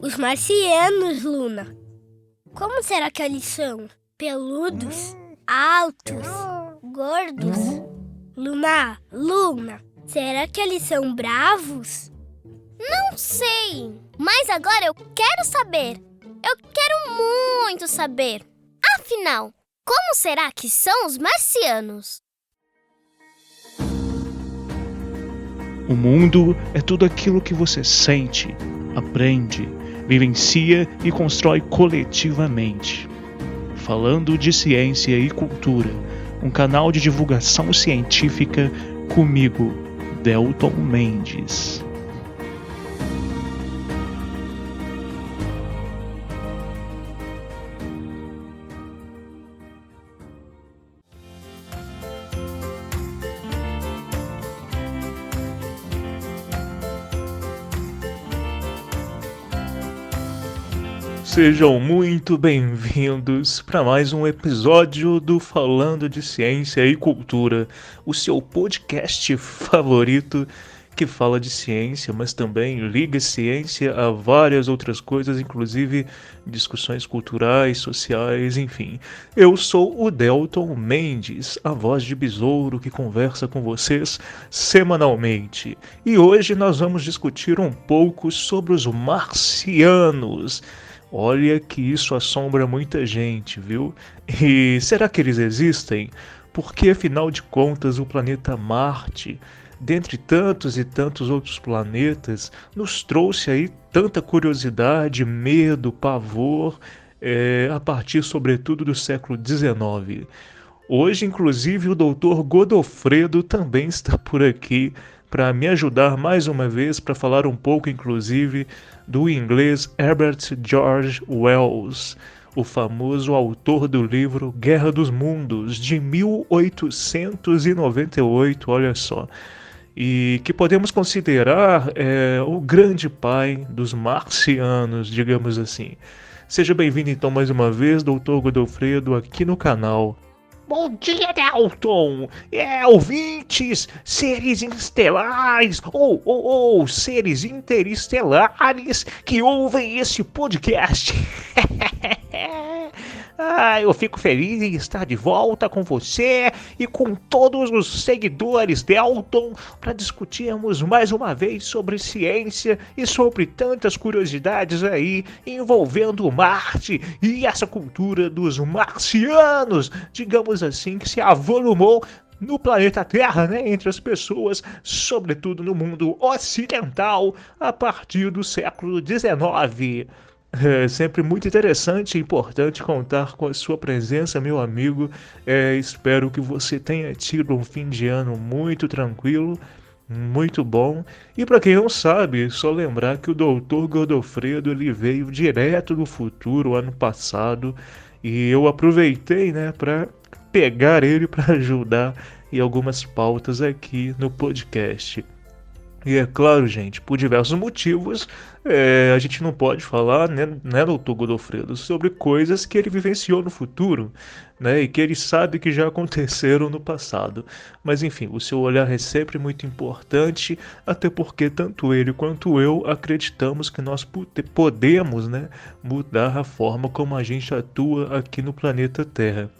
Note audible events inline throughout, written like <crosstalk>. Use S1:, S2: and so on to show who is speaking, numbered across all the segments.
S1: Os marcianos, Luna. Como será que eles são? Peludos? Altos? Gordos? Luna, Luna, será que eles são bravos?
S2: Não sei, mas agora eu quero saber. Eu quero muito saber. Afinal, como será que são os marcianos?
S3: O mundo é tudo aquilo que você sente, aprende, vivencia e constrói coletivamente. Falando de ciência e cultura, um canal de divulgação científica comigo, Delton Mendes. Sejam muito bem-vindos para mais um episódio do Falando de Ciência e Cultura, o seu podcast favorito que fala de ciência, mas também liga ciência a várias outras coisas, inclusive discussões culturais, sociais, enfim. Eu sou o Delton Mendes, a voz de besouro que conversa com vocês semanalmente. E hoje nós vamos discutir um pouco sobre os marcianos. Olha que isso assombra muita gente, viu? E será que eles existem? Porque afinal de contas o planeta Marte, dentre tantos e tantos outros planetas, nos trouxe aí tanta curiosidade, medo, pavor, é, a partir sobretudo do século XIX. Hoje, inclusive, o doutor Godofredo também está por aqui para me ajudar mais uma vez para falar um pouco, inclusive, do inglês Herbert George Wells, o famoso autor do livro Guerra dos Mundos, de 1898, olha só. E que podemos considerar é, o grande pai dos marcianos, digamos assim. Seja bem-vindo então mais uma vez, doutor Godofredo, aqui no canal.
S4: Bom dia, Dalton! É, ouvintes, seres estelares ou, ou, ou seres interestelares que ouvem esse podcast. <laughs> Ah, eu fico feliz em estar de volta com você e com todos os seguidores de Elton para discutirmos mais uma vez sobre ciência e sobre tantas curiosidades aí envolvendo Marte e essa cultura dos marcianos, digamos assim, que se avolumou no planeta Terra, né, entre as pessoas, sobretudo no mundo ocidental, a partir do século XIX. É sempre muito interessante e importante contar com a sua presença, meu amigo. É, espero que você tenha tido um fim de ano muito tranquilo, muito bom. E para quem não sabe, só lembrar que o Dr. Godofredo ele veio direto do futuro ano passado e eu aproveitei, né, para pegar ele para ajudar em algumas pautas aqui no podcast. E é claro, gente, por diversos motivos, é, a gente não pode falar, né, né, doutor Godofredo, sobre coisas que ele vivenciou no futuro, né, e que ele sabe que já aconteceram no passado. Mas enfim, o seu olhar é sempre muito importante, até porque tanto ele quanto eu acreditamos que nós podemos, né, mudar a forma como a gente atua aqui no planeta Terra.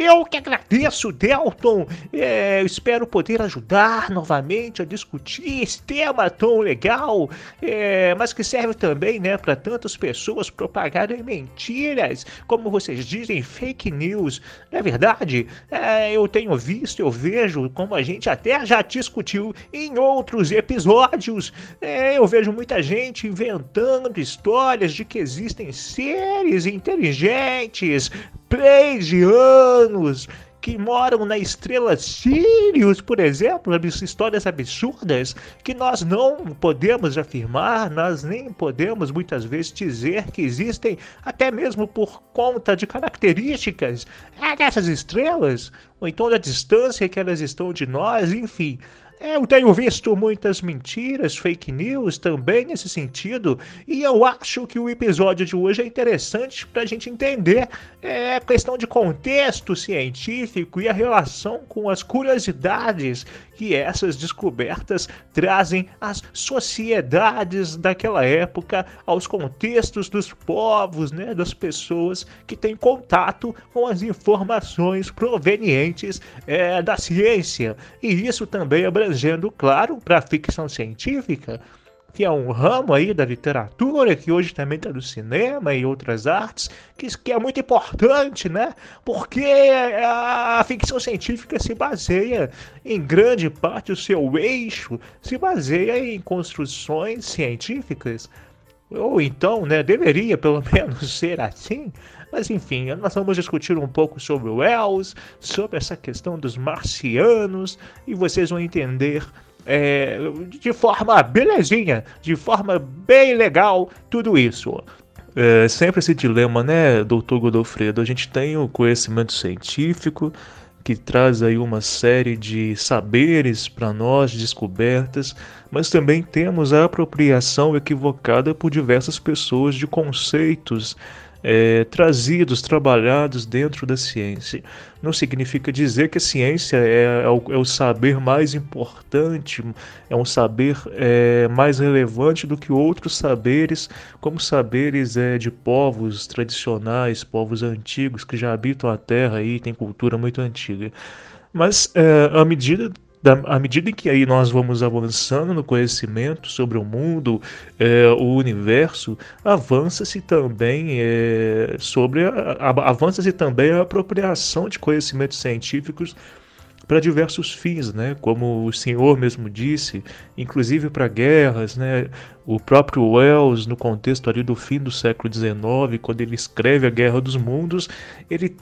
S4: Eu que agradeço, Delton. É, espero poder ajudar novamente a discutir esse tema tão legal, é, mas que serve também, né, para tantas pessoas propagarem mentiras, como vocês dizem, fake news. Não é verdade? É, eu tenho visto, eu vejo, como a gente até já discutiu em outros episódios, é, eu vejo muita gente inventando histórias de que existem seres inteligentes anos que moram na estrela Sirius, por exemplo, histórias absurdas que nós não podemos afirmar, nós nem podemos muitas vezes dizer que existem, até mesmo por conta de características dessas estrelas, ou então da distância que elas estão de nós, enfim.
S5: Eu tenho visto muitas mentiras, fake news também nesse sentido, e eu acho que o episódio de hoje é interessante para a gente entender é, a questão de contexto científico e a relação com as curiosidades que essas descobertas trazem às sociedades daquela época, aos contextos dos povos, né, das pessoas que têm contato com as informações provenientes é, da ciência. E isso também abrangendo, claro, para a ficção científica, que é um ramo aí da literatura, que hoje também está no cinema e outras artes, que, que é muito importante, né? Porque a ficção científica se baseia, em grande parte, o seu eixo se baseia em construções científicas. Ou então, né, deveria pelo <laughs> menos ser assim, mas enfim, nós vamos discutir um pouco sobre o Wells, sobre essa questão dos marcianos, e vocês vão entender é, de forma belezinha, de forma bem legal, tudo isso.
S4: É sempre esse dilema, né, doutor Godofredo? A gente tem o conhecimento científico que traz aí uma série de saberes para nós, descobertas, mas também temos a apropriação equivocada por diversas pessoas de conceitos é, trazidos, trabalhados dentro da ciência. Não significa dizer que a ciência é, é, o, é o, saber mais importante, é um saber é, mais relevante do que outros saberes, como saberes é, de povos tradicionais, povos antigos que já habitam a Terra e têm cultura muito antiga. Mas é, à medida da, à medida que aí nós vamos avançando no conhecimento sobre o mundo, é, o universo, avança-se também é, sobre avança-se também a apropriação de conhecimentos científicos para diversos fins, né? Como o senhor mesmo disse, inclusive para guerras, né? O próprio Wells, no contexto ali do fim do século XIX, quando ele escreve a Guerra dos Mundos, ele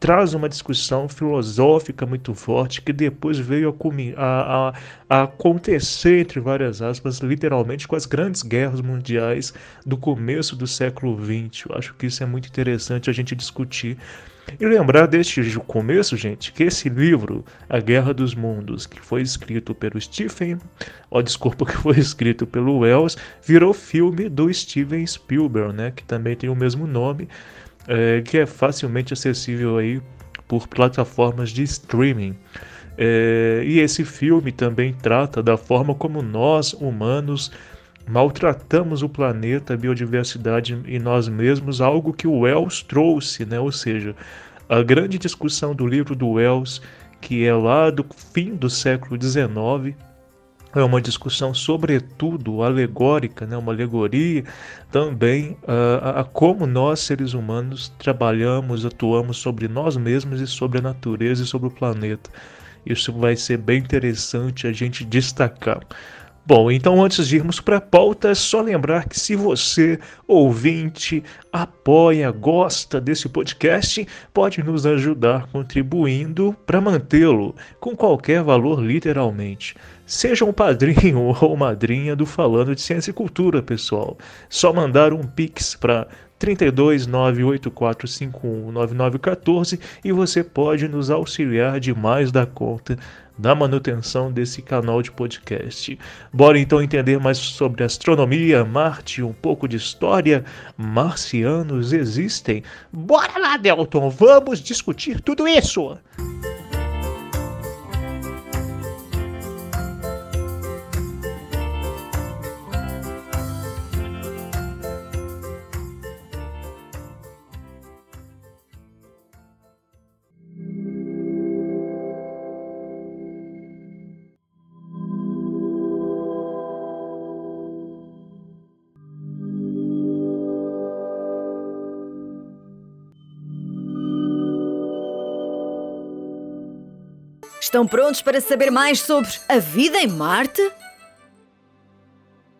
S4: traz uma discussão filosófica muito forte que depois veio a, a, a, acontecer, entre várias aspas, literalmente com as grandes guerras mundiais do começo do século XX. Eu acho que isso é muito interessante a gente discutir. E lembrar deste começo, gente, que esse livro, A Guerra dos Mundos, que foi escrito pelo Stephen, ó, desculpa, <laughs> que foi escrito pelo Wells, virou filme do Steven Spielberg, né, que também tem o mesmo nome, é, que é facilmente acessível aí por plataformas de streaming. É, e esse filme também trata da forma como nós, humanos, maltratamos o planeta, a biodiversidade e nós mesmos, algo que o Wells trouxe, né? ou seja, a grande discussão do livro do Wells, que é lá do fim do século XIX, é uma discussão sobretudo alegórica, né, uma alegoria também uh, a como nós seres humanos trabalhamos, atuamos sobre nós mesmos e sobre a natureza e sobre o planeta. Isso vai ser bem interessante a gente destacar. Bom, então antes de irmos para a pauta, é só lembrar que se você, ouvinte, apoia, gosta desse podcast, pode nos ajudar contribuindo para mantê-lo, com qualquer valor, literalmente. Seja um padrinho <laughs> ou madrinha do Falando de Ciência e Cultura, pessoal. Só mandar um pix para 32984519914 e você pode nos auxiliar demais da conta da manutenção desse canal de podcast. Bora então entender mais sobre astronomia, Marte, um pouco de história. Marcianos existem? Bora lá, Delton, vamos discutir tudo isso!
S6: Estão prontos para saber mais sobre a vida em Marte?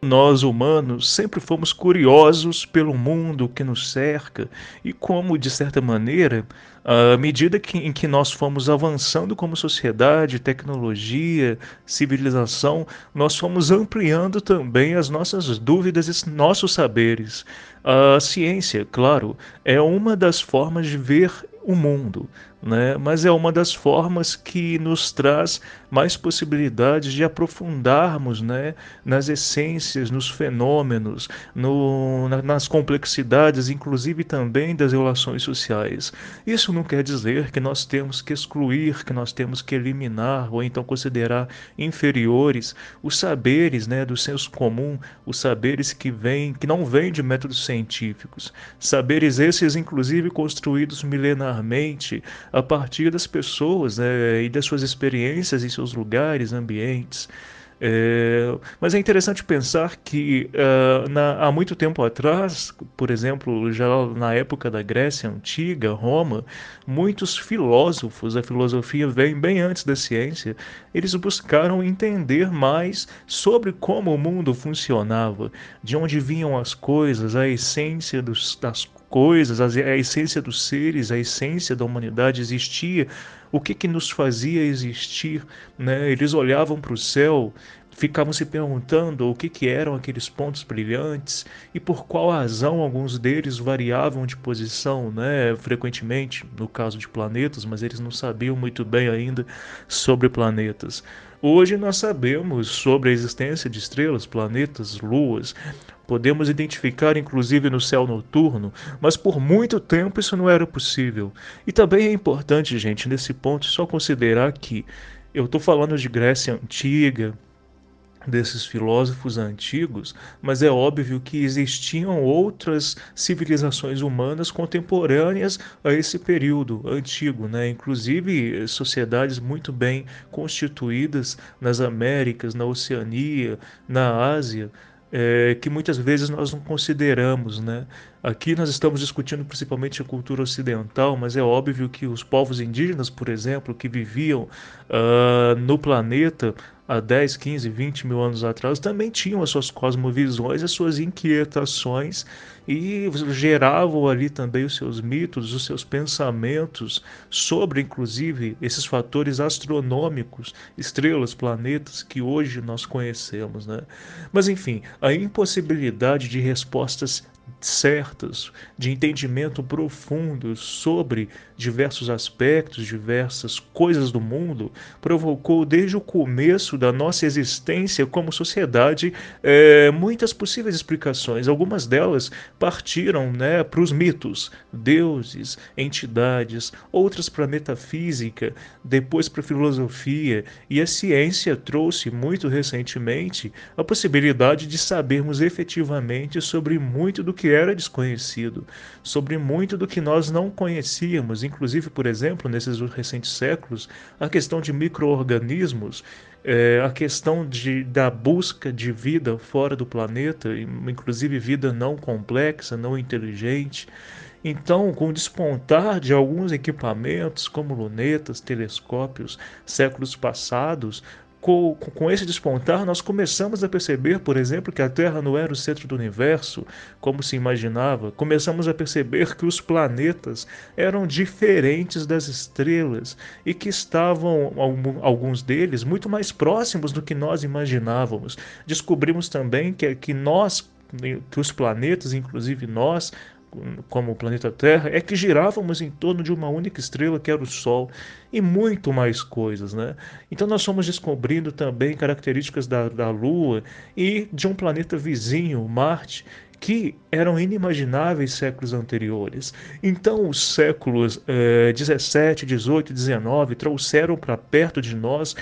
S4: Nós humanos sempre fomos curiosos pelo mundo que nos cerca e como, de certa maneira, à medida que, em que nós fomos avançando como sociedade, tecnologia, civilização, nós fomos ampliando também as nossas dúvidas e nossos saberes. A ciência, claro, é uma das formas de ver o mundo, né? mas é uma das formas que nos traz mais possibilidades de aprofundarmos né? nas essências, nos fenômenos, no, na, nas complexidades, inclusive também das relações sociais. Isso não quer dizer que nós temos que excluir, que nós temos que eliminar ou então considerar inferiores os saberes né, do senso comum, os saberes que vêm, que não vêm de métodos científicos, saberes esses inclusive construídos milenarmente a partir das pessoas né, e das suas experiências em seus lugares, ambientes. É, mas é interessante pensar que uh, na, há muito tempo atrás, por exemplo, já na época da Grécia Antiga, Roma, muitos filósofos, a filosofia vem bem antes da ciência, eles buscaram entender mais sobre como o mundo funcionava, de onde vinham as coisas, a essência dos, das coisas, a essência dos seres, a essência da humanidade existia, o que, que nos fazia existir. Né? Eles olhavam para o céu, ficavam se perguntando o que, que eram aqueles pontos brilhantes e por qual razão alguns deles variavam de posição, né? frequentemente, no caso de planetas, mas eles não sabiam muito bem ainda sobre planetas. Hoje nós sabemos sobre a existência de estrelas, planetas, luas. Podemos identificar inclusive no céu noturno, mas por muito tempo isso não era possível. E também é importante, gente, nesse ponto, só considerar que eu estou falando de Grécia Antiga, desses filósofos antigos, mas é óbvio que existiam outras civilizações humanas contemporâneas a esse período antigo, né? inclusive sociedades muito bem constituídas nas Américas, na Oceania, na Ásia, é, que muitas vezes nós não consideramos. Né? Aqui nós estamos discutindo principalmente a cultura ocidental, mas é óbvio que os povos indígenas, por exemplo, que viviam uh, no planeta há 10, 15, 20 mil anos atrás, também tinham as suas cosmovisões, as suas inquietações e geravam ali também os seus mitos, os seus pensamentos sobre, inclusive, esses fatores astronômicos, estrelas, planetas que hoje nós conhecemos. Né? Mas, enfim, a impossibilidade de respostas certas, de entendimento profundo sobre diversos aspectos, diversas coisas do mundo, provocou desde o começo da nossa existência como sociedade é, muitas possíveis explicações. Algumas delas partiram né, para os mitos, deuses, entidades, outras para a metafísica, depois para a filosofia, e a ciência trouxe muito recentemente a possibilidade de sabermos efetivamente sobre muito do que era desconhecido, sobre muito do que nós não conhecíamos, inclusive, por exemplo, nesses recentes séculos, a questão de microorganismos, é, a questão de, da busca de vida fora do planeta, inclusive vida não complexa, não inteligente. Então, com o despontar de alguns equipamentos, como lunetas, telescópios, séculos passados, com, com esse despontar, nós começamos a perceber, por exemplo, que a Terra não era o centro do universo, como se imaginava. Começamos a perceber que os planetas eram diferentes das estrelas e que estavam, alguns deles, muito mais próximos do que nós imaginávamos. Descobrimos também que, que nós, que os planetas, inclusive nós, como o planeta Terra, é que girávamos em torno de uma única estrela que era o Sol e muito mais coisas, né? Então nós fomos descobrindo também características da, da Lua e de um planeta vizinho, Marte, que eram inimagináveis séculos anteriores. Então, os séculos eh, 17, 18 19 trouxeram para perto de nós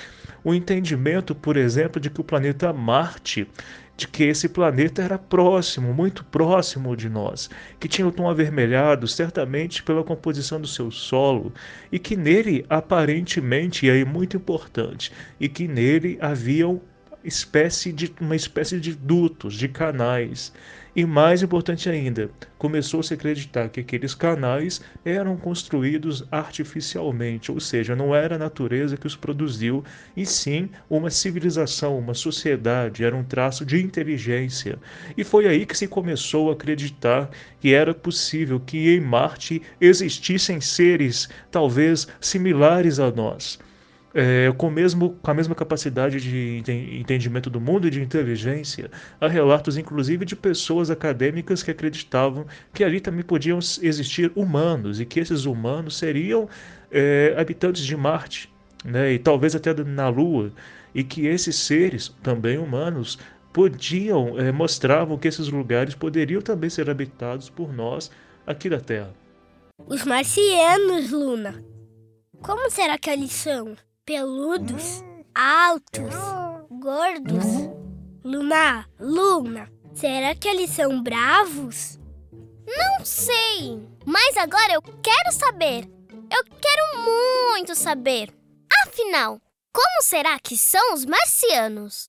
S4: o entendimento, por exemplo, de que o planeta Marte de que esse planeta era próximo, muito próximo de nós, que tinha o tom avermelhado, certamente pela composição do seu solo, e que nele, aparentemente, e aí muito importante, e que nele haviam espécie de, uma espécie de dutos, de canais, e mais importante ainda, começou-se a acreditar que aqueles canais eram construídos artificialmente, ou seja, não era a natureza que os produziu, e sim uma civilização, uma sociedade, era um traço de inteligência. E foi aí que se começou a acreditar que era possível que em Marte existissem seres talvez similares a nós
S3: é, com, mesmo, com a mesma capacidade de entendimento do mundo e de inteligência. Há relatos, inclusive, de pessoas acadêmicas que acreditavam que ali também podiam existir humanos e que esses humanos seriam é, habitantes de Marte, né, e talvez até na Lua, e que esses seres, também humanos, podiam, é, mostravam que esses lugares poderiam também ser habitados por nós aqui da Terra.
S1: Os marcianos, Luna. Como será que eles são? Peludos, altos, gordos. Luna, Luna, será que eles são bravos?
S2: Não sei, mas agora eu quero saber. Eu quero muito saber. Afinal, como será que são os marcianos?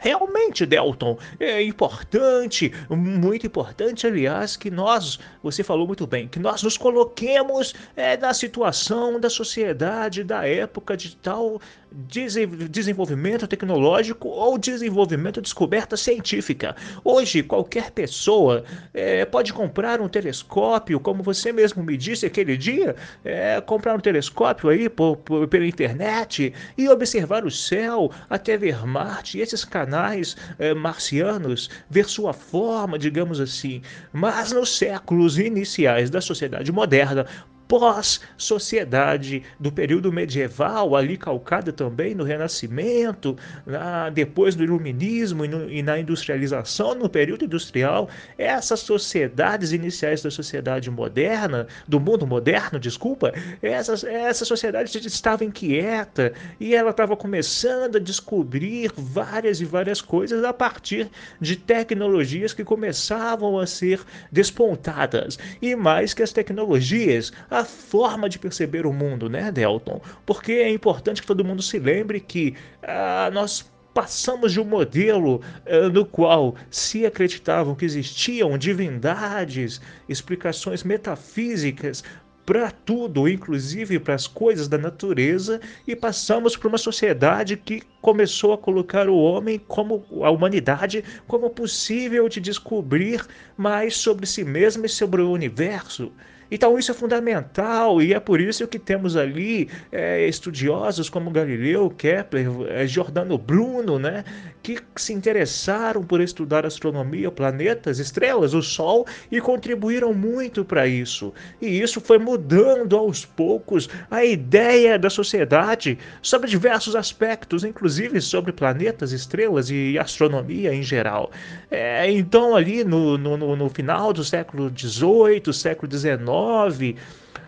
S4: Realmente, Delton, é importante, muito importante, aliás, que nós, você falou muito bem, que nós nos coloquemos é, na situação da sociedade da época de tal desenvolvimento tecnológico ou desenvolvimento de descoberta científica. Hoje, qualquer pessoa é, pode comprar um telescópio, como você mesmo me disse aquele dia, é, comprar um telescópio aí por, por, pela internet e observar o céu até ver Marte e esses canais é, marcianos, ver sua forma, digamos assim. Mas nos séculos iniciais da sociedade moderna, pós-sociedade do período medieval, ali calcada também no Renascimento, na, depois do Iluminismo e, no, e, na industrialização, no período industrial, essas sociedades iniciais da sociedade moderna, do mundo moderno, desculpa, essas, essa sociedade estava inquieta e ela estava começando a descobrir várias e várias coisas a partir de tecnologias que começavam a ser despontadas. E mais que as tecnologias, a forma de perceber o mundo, né, Delton? Porque é importante que todo mundo se lembre que ah, nós passamos de um modelo uh, no qual se acreditavam que existiam divindades, explicações metafísicas para tudo, inclusive para as coisas da natureza, e passamos para uma sociedade que começou a colocar o homem como a humanidade como possível de descobrir mais sobre si mesmo e sobre o universo. Então isso é fundamental e é por isso que temos ali é, estudiosos como Galileu, Kepler, é, Giordano Bruno, né, que se interessaram por estudar astronomia, planetas, estrelas, o Sol e contribuíram muito para isso. E isso foi mudando aos poucos a ideia da sociedade sobre diversos aspectos, inclusive sobre planetas, estrelas e astronomia em geral. É, então ali no, no, no final do século XVIII, século XIX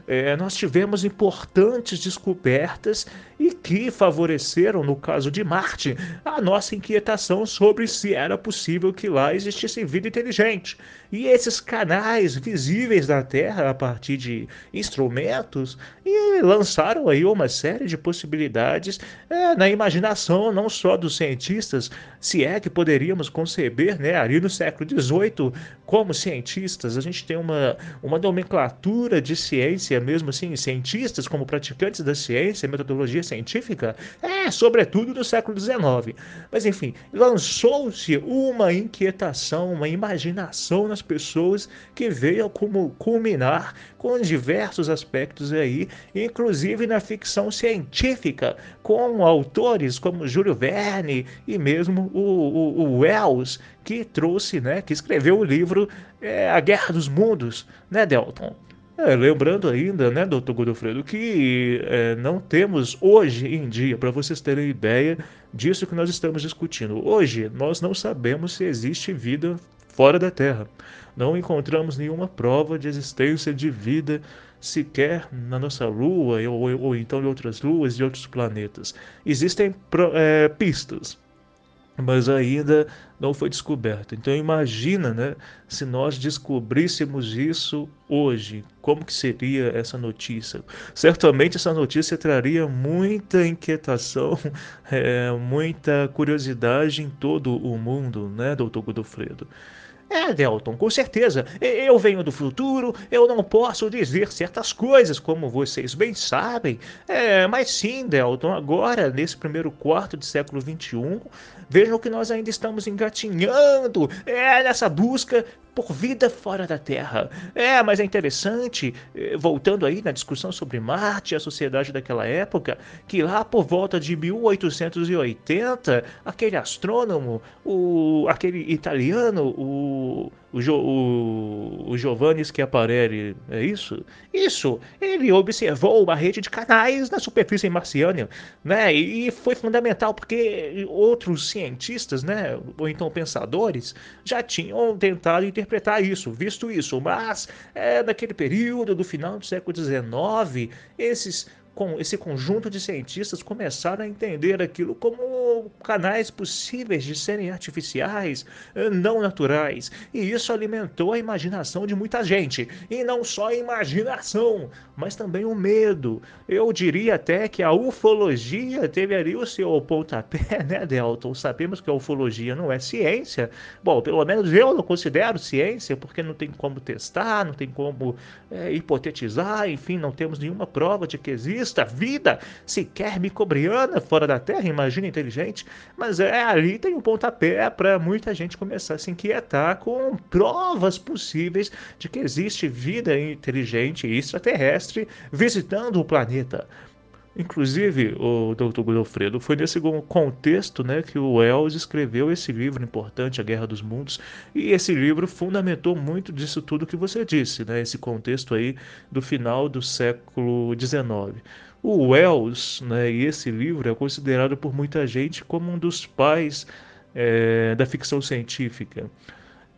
S4: é, nós tivemos importantes descobertas e que favoreceram, no caso de Marte, a nossa inquietação sobre se era possível que lá existisse vida inteligente. E esses canais visíveis da Terra a partir de instrumentos e lançaram aí uma série de possibilidades é, na imaginação não só dos cientistas, se é que poderíamos conceber, né, ali no século XVIII, como cientistas, a gente tem uma, uma nomenclatura de ciência mesmo assim, cientistas como praticantes da ciência, metodologia científica, é, sobretudo no século XIX. Mas enfim, lançou-se uma inquietação, uma imaginação nas pessoas que veio como culminar com diversos aspectos aí, inclusive na ficção científica, com autores como Júlio Verne e mesmo o, o, o Wells, que trouxe, né, que escreveu o livro é, A Guerra dos Mundos, né, Delton? É, lembrando ainda, né, doutor Godofredo, que é, não temos hoje em dia, para vocês terem ideia disso que nós estamos discutindo. Hoje, nós não sabemos se existe vida fora da Terra. Não encontramos nenhuma prova de existência de vida sequer na nossa Lua ou, ou então em outras luas e outros planetas. Existem é, pistas, mas ainda não foi descoberto. Então imagina, né, se nós descobríssemos isso hoje, como que seria essa notícia? Certamente essa notícia traria muita inquietação, <laughs> é, muita curiosidade em todo o mundo, né, doutor Godofredo?
S3: É, Delton, com certeza. Eu venho do futuro, eu não posso dizer certas coisas, como vocês bem sabem. É, mas sim, Delton, agora, nesse primeiro quarto do século XXI, vejam que nós ainda estamos engatinhando é, nessa busca
S4: por vida fora da Terra. É, mas é interessante, eh, voltando aí na discussão sobre Marte e a sociedade daquela época, que lá por volta de 1880, aquele astrônomo, o, aquele italiano, o o, jo, o, o Giovanni Schiaparelli, é isso? Isso! Ele observou uma rede de canais na superfície marciana, né? E foi fundamental porque outros cientistas, né? Ou então pensadores, já tinham tentado interpretar isso, visto isso. Mas é, naquele período do final do século XIX, esses com esse conjunto de cientistas começaram a entender aquilo como canais possíveis de serem artificiais, eh, não naturais. E isso alimentou a imaginação de muita gente. E não só a imaginação, mas também o medo. Eu diria até que a ufologia teve ali o seu pontapé, <laughs> né, Delton? Sabemos que a ufologia não é ciência. Bom, pelo menos eu não considero ciência, porque não tem como testar, não tem como é, hipotetizar, enfim, não temos nenhuma prova de que existe exista vida sequer micobriana fora da Terra, imagina inteligente, mas é ali tem um pontapé para muita gente começar a se inquietar com provas possíveis de que existe vida inteligente e extraterrestre visitando o planeta. Inclusive, o Dr. Godofredo, foi nesse contexto né, que o Wells escreveu esse livro importante, A Guerra dos Mundos, e esse livro fundamentou muito disso tudo que você disse, né, esse contexto aí do final do século XIX. O Wells, né, e esse livro é considerado por muita gente como um dos pais é, da ficção científica.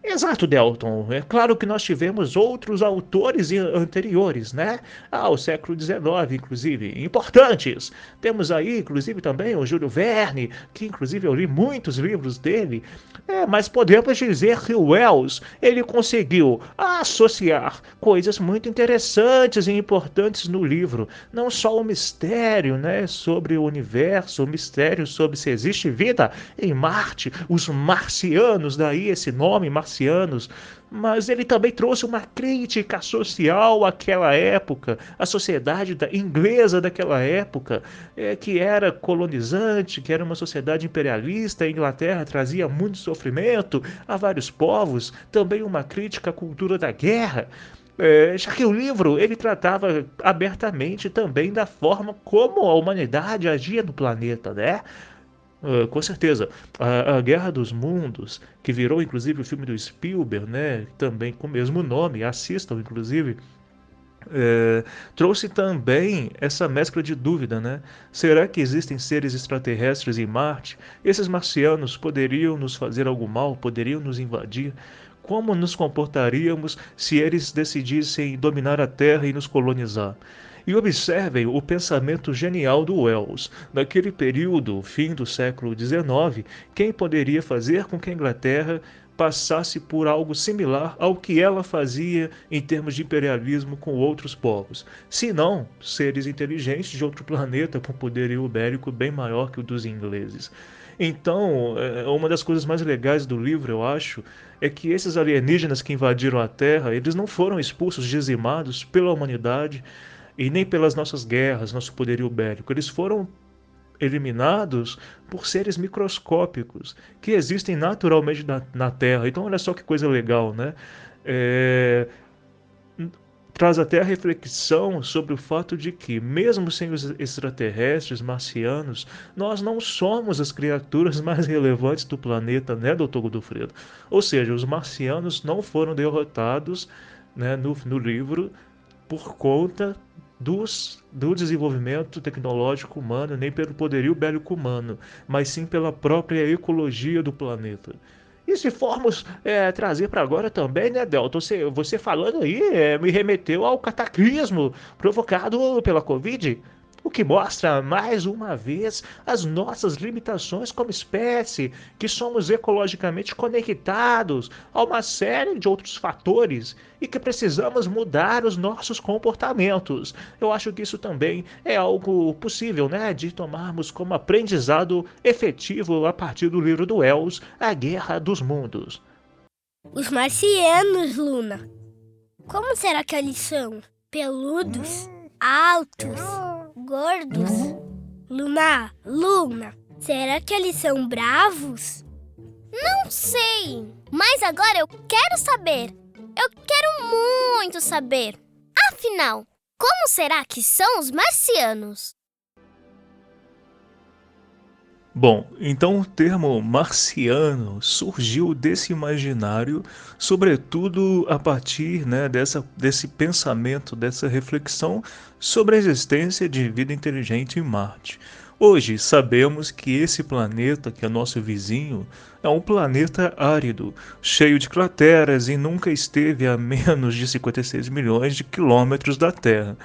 S4: Exato, Delton. É claro que nós tivemos outros autores anteriores, né? Ao século XIX, inclusive, importantes. Temos aí, inclusive, também o Júlio Verne, que inclusive eu li muitos livros dele. É, mas podemos dizer que o Wells, ele conseguiu associar coisas muito interessantes e importantes no livro. Não só o mistério, né, sobre o universo, o mistério sobre se existe vida em Marte, os marcianos, daí esse nome, marciano marcianos, mas ele também trouxe uma crítica social àquela época, à sociedade da, inglesa daquela época, é, que era colonizante, que era uma sociedade imperialista. A Inglaterra trazia muito sofrimento a vários povos, também uma crítica à cultura da guerra. É, já que o livro ele tratava abertamente também da forma como a humanidade agia no planeta, né? Uh, com certeza. A, a, Guerra dos Mundos, que virou inclusive o filme do Spielberg, né, também com o mesmo nome, assistam inclusive, é, trouxe também essa mescla de dúvida, né? Será que existem seres extraterrestres em Marte? Esses marcianos poderiam nos fazer algo mal? Poderiam nos invadir? Como nos comportaríamos se eles decidissem dominar a Terra e nos colonizar? E observem o pensamento genial do Wells. Naquele período, fim do século XIX, quem poderia fazer com que a Inglaterra passasse por algo similar ao que ela fazia em termos de imperialismo com outros povos, se não seres inteligentes de outro planeta com poderio ibérico bem maior que o dos ingleses. Então, é, uma das coisas mais legais do livro, eu acho, é que esses alienígenas que invadiram a Terra, eles não foram expulsos, dizimados pela humanidade, e nem pelas nossas guerras, nosso poderio bélico. Eles foram eliminados por seres microscópicos que existem naturalmente na, na Terra. Então, olha só que coisa legal, né? É, traz até a reflexão sobre o fato de que, mesmo sem os extraterrestres marcianos, nós não somos as criaturas <laughs> mais relevantes do planeta, né, doutor Godofredo? Ou seja, os marcianos não foram derrotados né, no, no livro por conta dos, do desenvolvimento tecnológico humano, nem pelo poderio bélico humano, mas sim pela própria ecologia do planeta. E se formos é, trazer para agora também, né, Delton? Você, você falando aí é, me remeteu ao cataclismo provocado pela Covid o que mostra mais uma vez as nossas limitações como espécie, que somos ecologicamente conectados a uma série de outros fatores e que precisamos mudar os nossos comportamentos. Eu acho que isso também é algo possível, né, de tomarmos como aprendizado efetivo a partir do livro do Wells, A Guerra dos Mundos.
S1: Os marcianos, Luna. Como será que eles são? Peludos? Altos? Gordos. Luna, Luna, será que eles são bravos?
S2: Não sei, mas agora eu quero saber. Eu quero muito saber. Afinal, como será que são os marcianos?
S3: Bom, então o termo marciano surgiu desse imaginário, sobretudo a partir né, dessa, desse pensamento, dessa reflexão sobre a existência de vida inteligente em Marte. Hoje sabemos que esse planeta, que é nosso vizinho, é um planeta árido, cheio de crateras e nunca esteve a <laughs> menos de 56 milhões de quilômetros da Terra.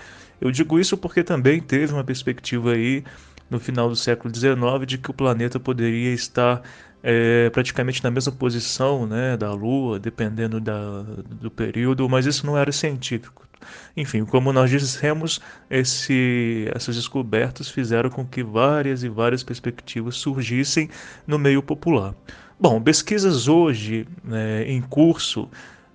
S3: Eu digo isso porque também teve uma perspectiva aí no final do século XIX de que o planeta poderia estar é, praticamente na mesma posição né, da Lua, dependendo da, do período, mas isso não era científico. Enfim, como nós dissemos, esse, essas descobertas fizeram com que várias e várias perspectivas surgissem no meio popular. Bom, pesquisas hoje né, em curso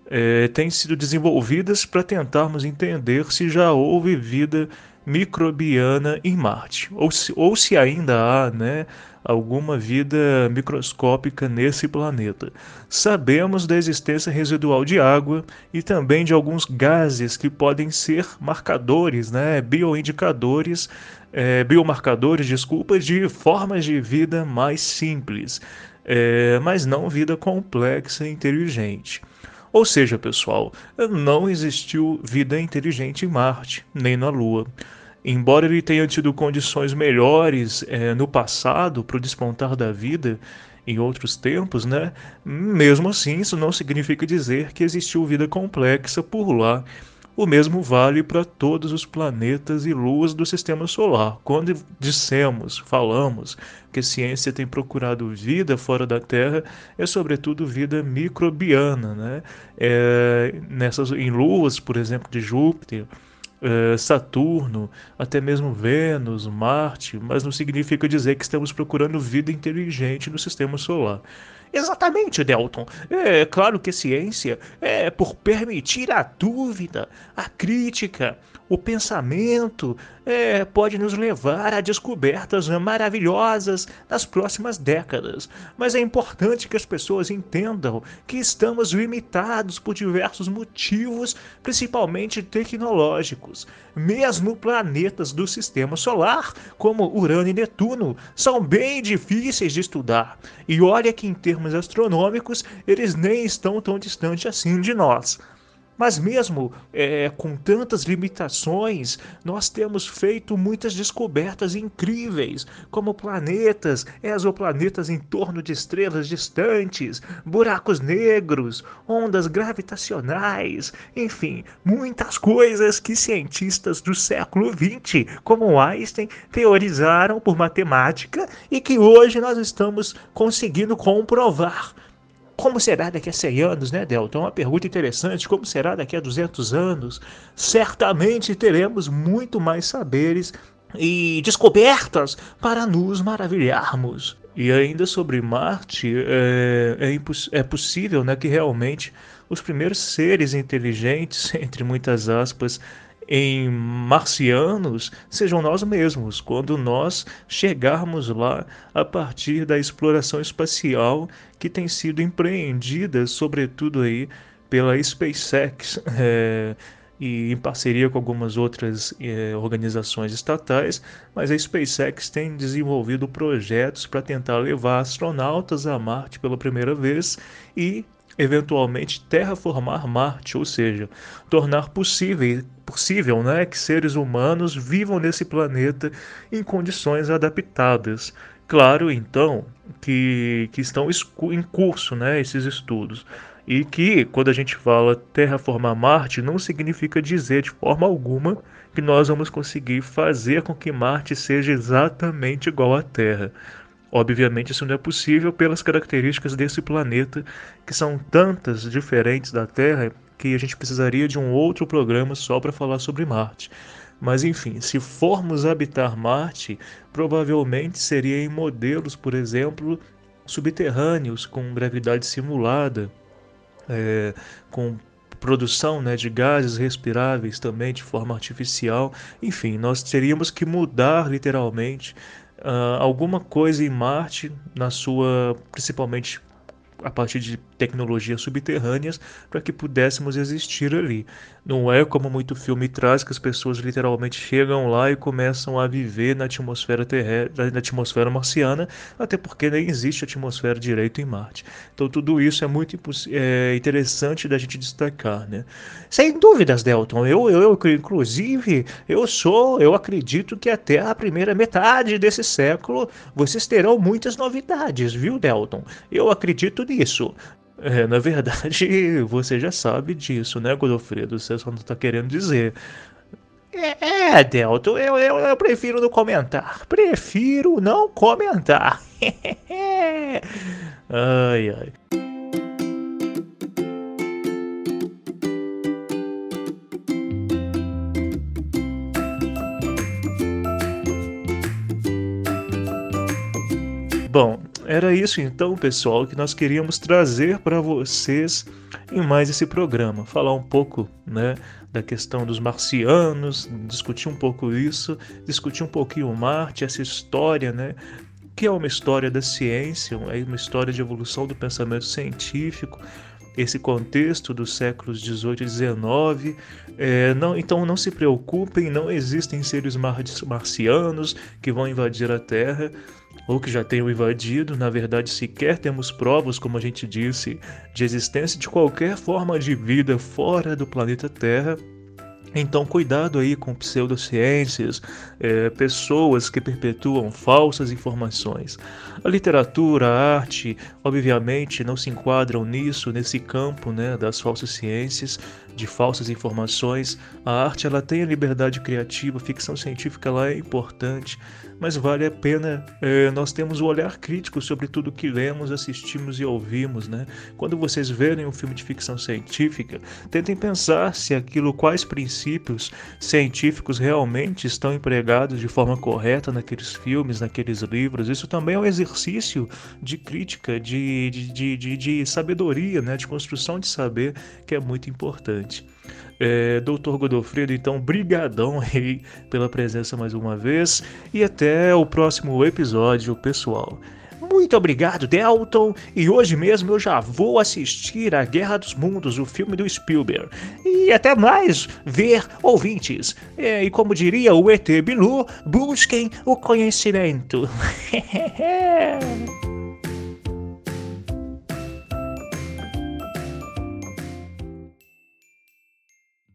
S3: é, têm sido desenvolvidas para tentarmos entender se já houve vida microbiana em Marte, ou se, ou se ainda há né, alguma vida microscópica nesse planeta. Sabemos da existência residual de água e também de alguns gases que podem ser marcadores, né, bioindicadores, é, biomarcadores, desculpa, de formas de vida mais simples, é, mas não vida complexa e inteligente. Ou seja, pessoal, não existiu vida inteligente em Marte, nem na Lua. Embora ele tenha tido condições melhores é, no passado para o despontar da vida em outros tempos, né? Mesmo assim, isso não significa dizer que existiu vida complexa por lá o mesmo vale para todos os planetas e luas do sistema solar. Quando dissemos, falamos que a ciência tem procurado vida fora da Terra, é sobretudo vida microbiana, né? É, nessas, em luas, por exemplo, de Júpiter, é, Saturno, até mesmo Vênus, Marte, mas não significa dizer que estamos procurando vida inteligente no sistema solar.
S4: Exatamente, Delton. É claro que ciência é por permitir a dúvida, a crítica, o pensamento, é, pode nos levar a descobertas maravilhosas nas próximas décadas. Mas é importante que as pessoas entendam que estamos limitados por diversos motivos, principalmente tecnológicos. Mesmo planetas do sistema solar, como Urano e Netuno, são bem difíceis de estudar. E olha que, em termos astronômicos, eles nem estão tão distantes assim de nós. Mas mesmo é, com tantas limitações, nós temos feito muitas descobertas incríveis, como planetas, exoplanetas em torno de estrelas distantes, buracos negros, ondas gravitacionais, enfim, muitas coisas que cientistas do século XX, como Einstein, teorizaram por matemática e que hoje nós estamos conseguindo comprovar como será daqui a 100 anos, né, Delton? Uma pergunta interessante. Como será daqui a 200 anos? Certamente teremos muito mais saberes e descobertas para nos maravilharmos. E ainda sobre Marte, é, é, é possível né, que realmente os primeiros seres inteligentes, <laughs> entre muitas aspas, em marcianos sejam nós mesmos, quando nós chegarmos lá a partir da exploração espacial que tem sido empreendida, sobretudo aí pela SpaceX. <laughs> É, e em parceria com algumas outras é, organizações estatais, mas a SpaceX tem desenvolvido projetos para tentar levar astronautas a Marte pela primeira vez e eventualmente terraformar Marte, ou seja, tornar possível, possível né, que seres humanos vivam nesse planeta em condições adaptadas. Claro, então, que, que estão em curso né, esses estudos. E que, quando a gente fala terraformar Marte, não significa dizer de forma alguma que nós vamos conseguir fazer com que Marte seja exatamente igual à Terra. Obviamente, isso não é possível pelas características desse planeta, que são tantas diferentes da Terra que a gente precisaria de um outro programa só para falar sobre Marte. Mas enfim, se formos habitar Marte, provavelmente seria em modelos, por exemplo, subterrâneos, com gravidade simulada, é, com produção né, de gases respiráveis também de forma artificial. Enfim, nós teríamos que mudar literalmente uh, alguma coisa em Marte, na sua, principalmente a partir de tecnologias subterrâneas para que pudéssemos existir ali. Não é como muito filme traz que as pessoas literalmente chegam lá e começam a viver na atmosfera terrestre, na atmosfera marciana, até porque nem existe atmosfera direito em Marte. Então tudo isso é muito é, interessante da gente destacar, né? Sem dúvidas, Delton. Eu, eu, eu, inclusive, eu sou, eu acredito que até a primeira metade desse século vocês terão muitas novidades, viu, Delton? Eu acredito nisso. É, na verdade, <laughs> você já sabe disso, né, Godofredo? Você só não tá querendo dizer. É, é Delton, eu, eu, eu prefiro não comentar. Prefiro não comentar. <laughs> ai, ai. Bom, era isso então, pessoal, que nós queríamos trazer para vocês em mais esse programa. Falar um pouco né, da questão dos marcianos, discutir um pouco isso, discutir um pouquinho Marte, essa história, né? Que é uma história da ciência, é uma história de evolução do pensamento científico, esse contexto dos séculos 18 e 19. É, não, então não se preocupem, não existem seres marcianos que vão invadir a Terra ou que já tenham invadido, na verdade sequer temos provas, como a gente disse, de existência de qualquer forma de vida fora do planeta Terra. Então, cuidado aí com pseudociências, é, pessoas que perpetuam falsas informações. A literatura, a arte, obviamente, não se enquadram nisso, nesse campo né, das falsas ciências, de falsas informações. A arte ela tem a liberdade criativa, a ficção científica ela é importante, mas vale a pena é, nós temos o olhar crítico sobre tudo que lemos, assistimos e ouvimos, né? Quando vocês verem um filme de ficção científica, tentem pensar se aquilo, quais princípios científicos realmente estão empregados de forma correta naqueles filmes, naqueles livros. Isso também é um exercício de crítica, de, de, de, de, sabedoria, né? De construção de saber que é muito importante. É, Doutor Godofredo, então, brigadão aí pela presença mais uma vez e até o próximo episódio, pessoal. Muito obrigado, Delton. E hoje mesmo eu já vou assistir a Guerra dos Mundos, o filme do Spielberg. E até mais, ver ouvintes. É, e como diria o ET Bilu, busquem o conhecimento. <laughs>